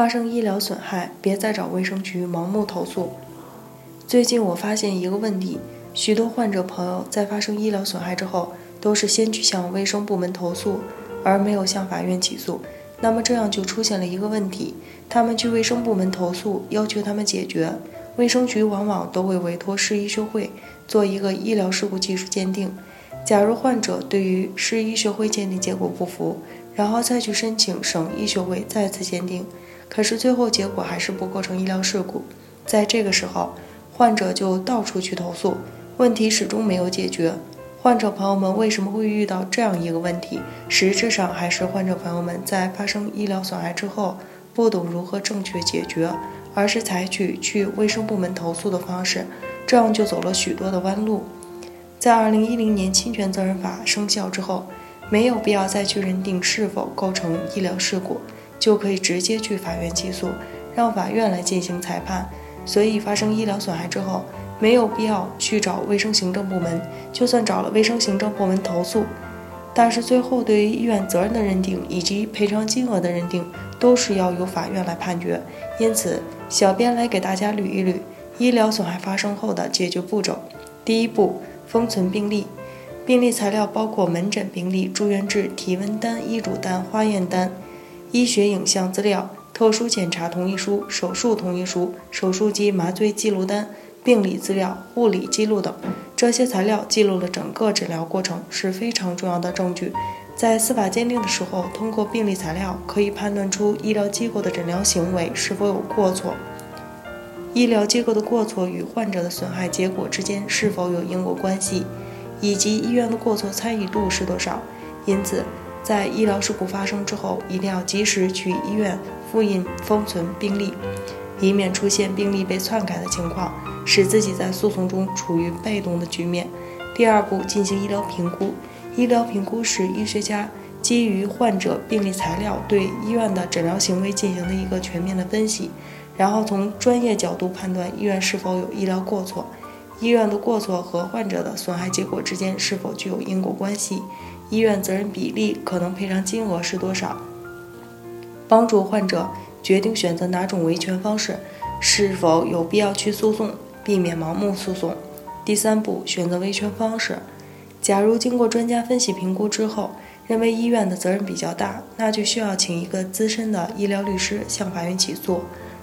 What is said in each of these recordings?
发生医疗损害，别再找卫生局盲目投诉。最近我发现一个问题，许多患者朋友在发生医疗损害之后，都是先去向卫生部门投诉，而没有向法院起诉。那么这样就出现了一个问题，他们去卫生部门投诉，要求他们解决，卫生局往往都会委托市医学会做一个医疗事故技术鉴定。假如患者对于市医学会鉴定结果不服，然后再去申请省医学会再次鉴定，可是最后结果还是不构成医疗事故，在这个时候，患者就到处去投诉，问题始终没有解决。患者朋友们为什么会遇到这样一个问题？实质上还是患者朋友们在发生医疗损害之后，不懂如何正确解决，而是采取去卫生部门投诉的方式，这样就走了许多的弯路。在二零一零年侵权责任法生效之后，没有必要再去认定是否构成医疗事故，就可以直接去法院起诉，让法院来进行裁判。所以发生医疗损害之后，没有必要去找卫生行政部门，就算找了卫生行政部门投诉，但是最后对于医院责任的认定以及赔偿金额的认定，都是要由法院来判决。因此，小编来给大家捋一捋医疗损害发生后的解决步骤。第一步，封存病历。病历材料包括门诊病历、住院志、体温单、医嘱单、化验单、医学影像资料、特殊检查同意书、手术同意书、手术及麻醉记录单。病理资料、护理记录等，这些材料记录了整个诊疗过程，是非常重要的证据。在司法鉴定的时候，通过病历材料可以判断出医疗机构的诊疗行为是否有过错，医疗机构的过错与患者的损害结果之间是否有因果关系，以及医院的过错参与度是多少。因此，在医疗事故发生之后，一定要及时去医院复印封存病历，以免出现病历被篡改的情况。使自己在诉讼中处于被动的局面。第二步，进行医疗评估。医疗评估是医学家基于患者病历材料对医院的诊疗行为进行的一个全面的分析，然后从专业角度判断医院是否有医疗过错，医院的过错和患者的损害结果之间是否具有因果关系，医院责任比例、可能赔偿金额是多少，帮助患者决定选择哪种维权方式，是否有必要去诉讼。避免盲目诉讼。第三步，选择维权方式。假如经过专家分析评估之后，认为医院的责任比较大，那就需要请一个资深的医疗律师向法院起诉，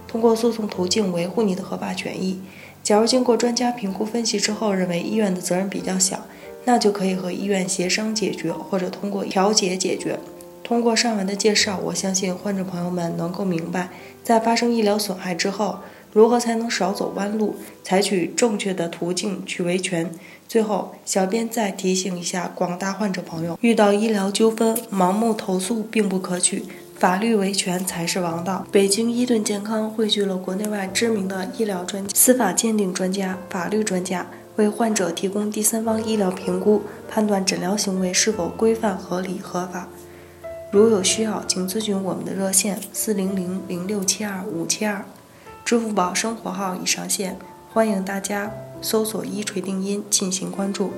通过诉讼途径维护你的合法权益。假如经过专家评估分析之后，认为医院的责任比较小，那就可以和医院协商解决，或者通过调解解决。通过上文的介绍，我相信患者朋友们能够明白，在发生医疗损害之后。如何才能少走弯路，采取正确的途径去维权？最后，小编再提醒一下广大患者朋友：遇到医疗纠纷，盲目投诉并不可取，法律维权才是王道。北京伊顿健康汇聚了国内外知名的医疗专家、司法鉴定专家、法律专家，为患者提供第三方医疗评估，判断诊疗行为是否规范、合理、合法。如有需要，请咨询我们的热线：四零零零六七二五七二。支付宝生活号已上线，欢迎大家搜索“一锤定音”进行关注。